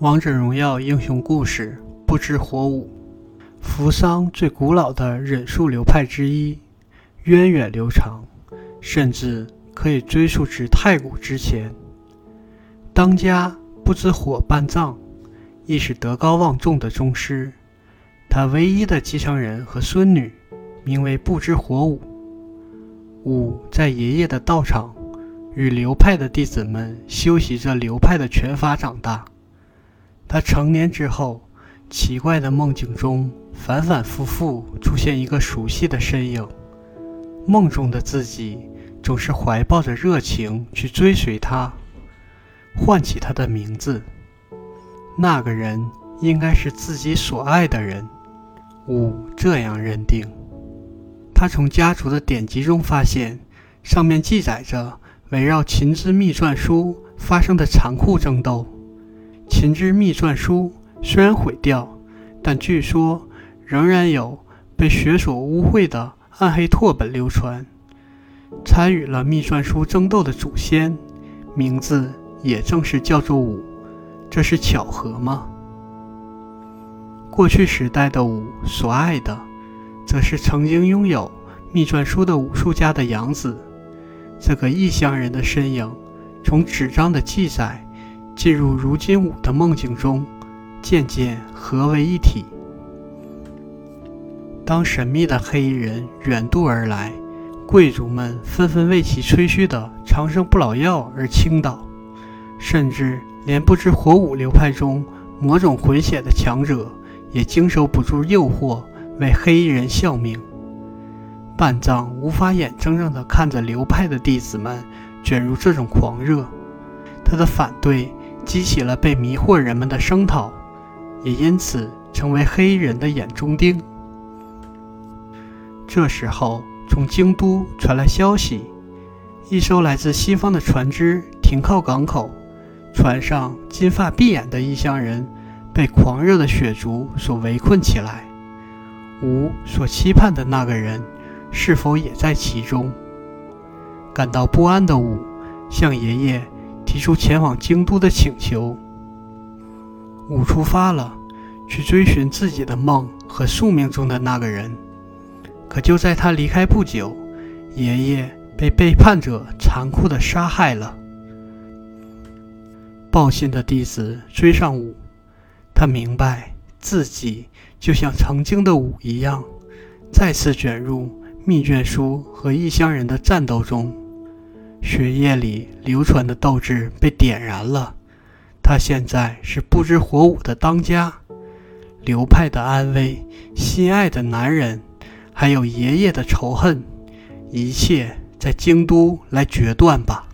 王者荣耀英雄故事：不知火舞。扶桑最古老的忍术流派之一，源远流长，甚至可以追溯至太古之前。当家不知火半藏，亦是德高望重的宗师。他唯一的继承人和孙女，名为不知火舞。舞在爷爷的道场，与流派的弟子们修习着流派的拳法长大。他成年之后，奇怪的梦境中反反复复出现一个熟悉的身影。梦中的自己总是怀抱着热情去追随他，唤起他的名字。那个人应该是自己所爱的人，五这样认定。他从家族的典籍中发现，上面记载着围绕秦之秘传书发生的残酷争斗。秦之秘传书虽然毁掉，但据说仍然有被血所污秽的暗黑拓本流传。参与了秘传书争斗的祖先，名字也正是叫做武，这是巧合吗？过去时代的武所爱的，则是曾经拥有秘传书的武术家的养子。这个异乡人的身影，从纸张的记载。进入如今武的梦境中，渐渐合为一体。当神秘的黑衣人远渡而来，贵族们纷纷为其吹嘘的长生不老药而倾倒，甚至连不知火舞流派中魔种混血的强者也经受不住诱惑，为黑衣人效命。半藏无法眼睁睁地看着流派的弟子们卷入这种狂热，他的反对。激起了被迷惑人们的声讨，也因此成为黑衣人的眼中钉。这时候，从京都传来消息，一艘来自西方的船只停靠港口，船上金发碧眼的异乡人被狂热的血族所围困起来。吾所期盼的那个人，是否也在其中？感到不安的吾向爷爷。提出前往京都的请求，武出发了，去追寻自己的梦和宿命中的那个人。可就在他离开不久，爷爷被背叛者残酷地杀害了。报信的弟子追上武，他明白自己就像曾经的武一样，再次卷入密卷书和异乡人的战斗中。血液里流传的斗志被点燃了，他现在是不知火舞的当家，流派的安危，心爱的男人，还有爷爷的仇恨，一切在京都来决断吧。